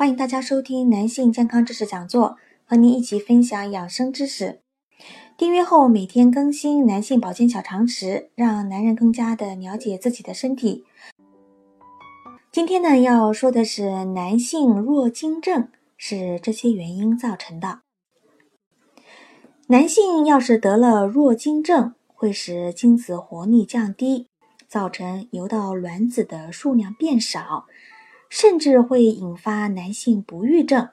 欢迎大家收听男性健康知识讲座，和您一起分享养生知识。订阅后每天更新男性保健小常识，让男人更加的了解自己的身体。今天呢，要说的是男性弱精症是这些原因造成的。男性要是得了弱精症，会使精子活力降低，造成游到卵子的数量变少。甚至会引发男性不育症。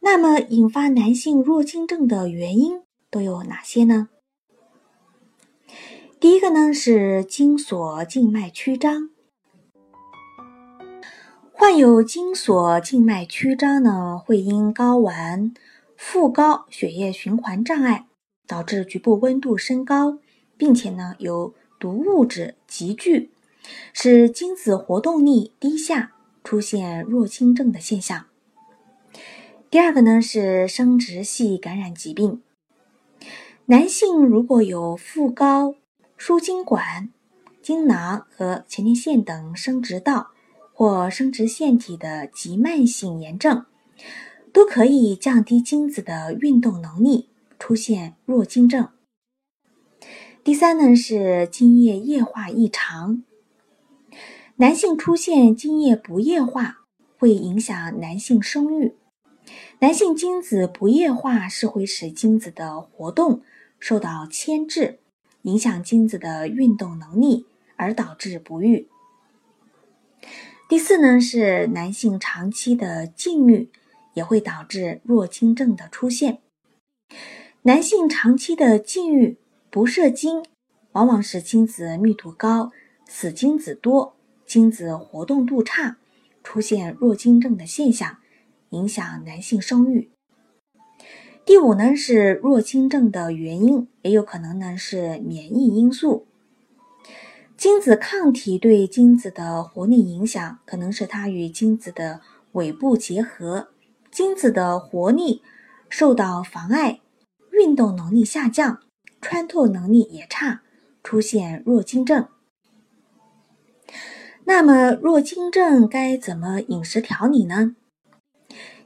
那么，引发男性弱精症的原因都有哪些呢？第一个呢是精索静脉曲张。患有精索静脉曲张呢，会因睾丸副高血液循环障碍，导致局部温度升高，并且呢有毒物质集聚，使精子活动力低下。出现弱精症的现象。第二个呢是生殖系感染疾病。男性如果有副睾、输精管、精囊和前列腺等生殖道或生殖腺体的急慢性炎症，都可以降低精子的运动能力，出现弱精症。第三呢是精液液化异常。男性出现精液不液化，会影响男性生育。男性精子不液化是会使精子的活动受到牵制，影响精子的运动能力，而导致不育。第四呢，是男性长期的禁欲也会导致弱精症的出现。男性长期的禁欲不射精，往往使精子密度高，死精子多。精子活动度差，出现弱精症的现象，影响男性生育。第五呢是弱精症的原因，也有可能呢是免疫因素。精子抗体对精子的活力影响，可能是它与精子的尾部结合，精子的活力受到妨碍，运动能力下降，穿透能力也差，出现弱精症。那么弱精症该怎么饮食调理呢？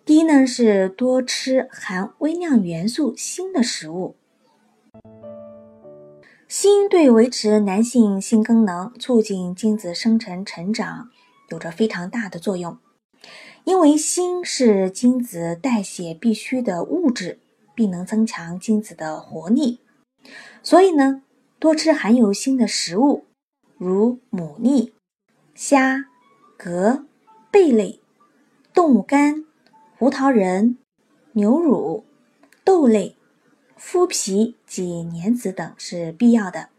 第一呢是多吃含微量元素锌的食物。锌对维持男性性功能、促进精子生成成长有着非常大的作用。因为锌是精子代谢必需的物质，并能增强精子的活力，所以呢，多吃含有锌的食物，如牡蛎。虾、蛤、贝类、动物肝、胡桃仁、牛乳、豆类、麸皮及莲子等是必要的，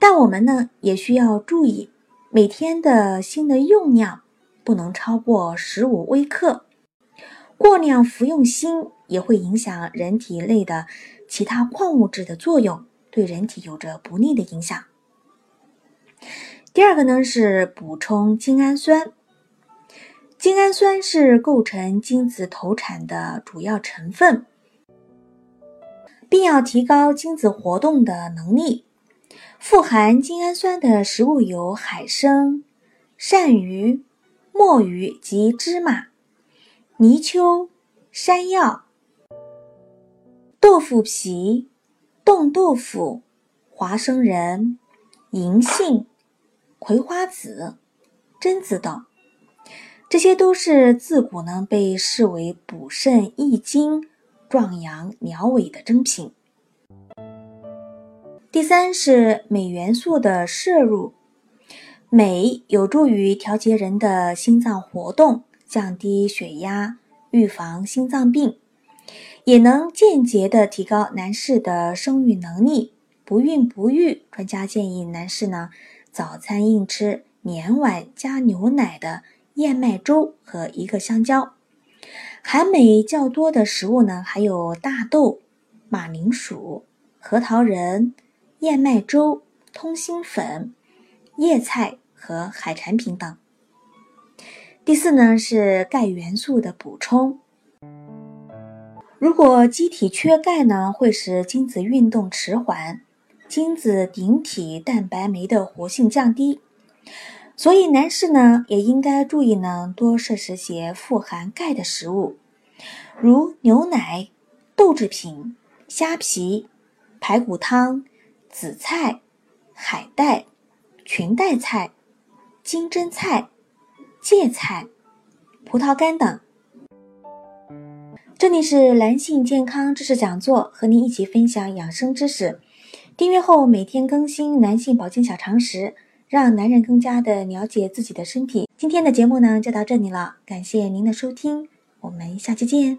但我们呢也需要注意，每天的锌的用量不能超过十五微克。过量服用锌也会影响人体内的其他矿物质的作用，对人体有着不利的影响。第二个呢是补充精氨酸，精氨酸是构成精子投产的主要成分，并要提高精子活动的能力。富含精氨酸的食物有海参、鳝鱼、墨鱼及芝麻、泥鳅、山药、豆腐皮、冻豆腐、花生仁、银杏。葵花籽、榛子等，这些都是自古呢被视为补肾益精、壮阳疗痿的珍品。第三是镁元素的摄入，镁有助于调节人的心脏活动，降低血压，预防心脏病，也能间接的提高男士的生育能力。不孕不育，专家建议男士呢。早餐应吃连碗加牛奶的燕麦粥和一个香蕉。含镁较多的食物呢，还有大豆、马铃薯、核桃仁、燕麦粥、通心粉、叶菜和海产品等。第四呢是钙元素的补充。如果机体缺钙呢，会使精子运动迟缓，精子顶体蛋白酶的活性降低。所以男士呢也应该注意呢，多摄食些富含钙的食物，如牛奶、豆制品、虾皮、排骨汤、紫菜、海带、裙带菜、金针菜、芥菜、葡萄干等。这里是男性健康知识讲座，和您一起分享养生知识。订阅后每天更新男性保健小常识。让男人更加的了解自己的身体。今天的节目呢就到这里了，感谢您的收听，我们下期见。